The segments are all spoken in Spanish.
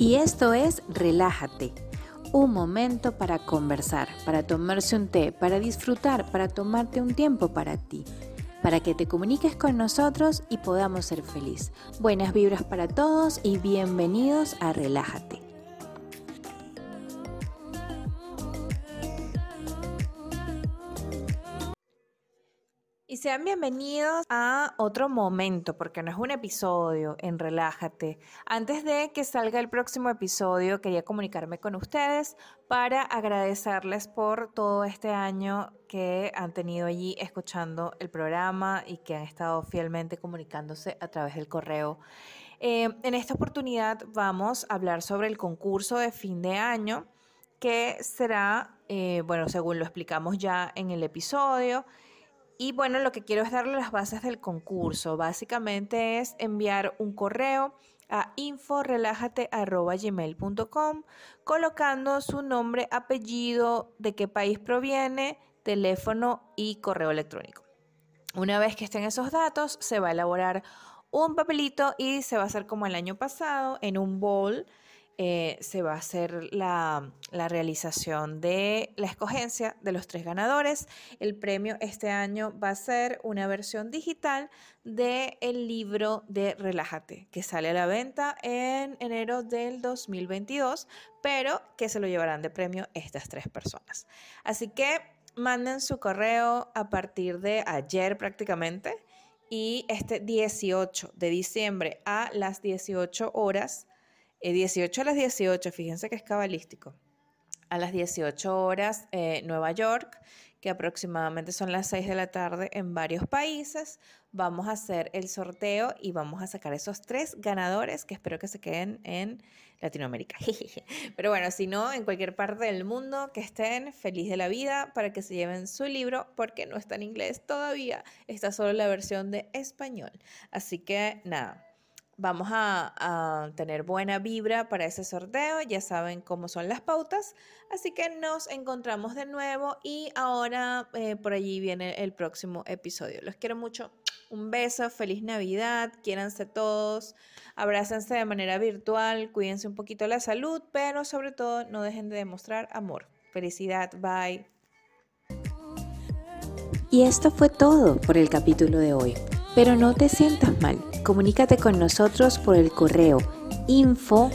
Y esto es Relájate, un momento para conversar, para tomarse un té, para disfrutar, para tomarte un tiempo para ti, para que te comuniques con nosotros y podamos ser feliz. Buenas vibras para todos y bienvenidos a Relájate. Y sean bienvenidos a otro momento, porque no es un episodio en Relájate. Antes de que salga el próximo episodio, quería comunicarme con ustedes para agradecerles por todo este año que han tenido allí escuchando el programa y que han estado fielmente comunicándose a través del correo. Eh, en esta oportunidad vamos a hablar sobre el concurso de fin de año, que será, eh, bueno, según lo explicamos ya en el episodio, y bueno, lo que quiero es darle las bases del concurso. Básicamente es enviar un correo a inforelájate.gmail.com colocando su nombre, apellido, de qué país proviene, teléfono y correo electrónico. Una vez que estén esos datos, se va a elaborar un papelito y se va a hacer como el año pasado en un bol eh, se va a hacer la, realización de la escogencia de los tres ganadores. El premio este año va a ser una versión digital del el libro de Relájate, que sale a la venta en enero del 2022, pero que se lo llevarán de premio estas tres personas. Así que manden su correo a partir de ayer prácticamente y este 18 de diciembre a las 18 horas 18 eh, a las 18, fíjense que es cabalístico. A las 18 horas, eh, Nueva York, que aproximadamente son las 6 de la tarde en varios países. Vamos a hacer el sorteo y vamos a sacar esos tres ganadores que espero que se queden en Latinoamérica. Pero bueno, si no, en cualquier parte del mundo que estén feliz de la vida para que se lleven su libro porque no está en inglés todavía, está solo la versión de español. Así que nada, Vamos a, tener buena vibra para ese sorteo, ya saben cómo son las pautas, así que nos encontramos de nuevo y ahora eh, por allí viene el próximo episodio. Los quiero mucho, un beso, feliz Navidad, quiéranse todos, abrácense de manera virtual, cuídense un poquito la salud, pero sobre todo no dejen de demostrar amor. Felicidad, bye. Y esto fue todo por el capítulo de hoy. Pero no te sientas mal, comunícate con nosotros por el correo info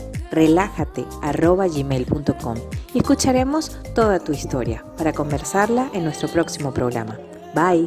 y escucharemos toda tu historia para conversarla en nuestro próximo programa. Bye.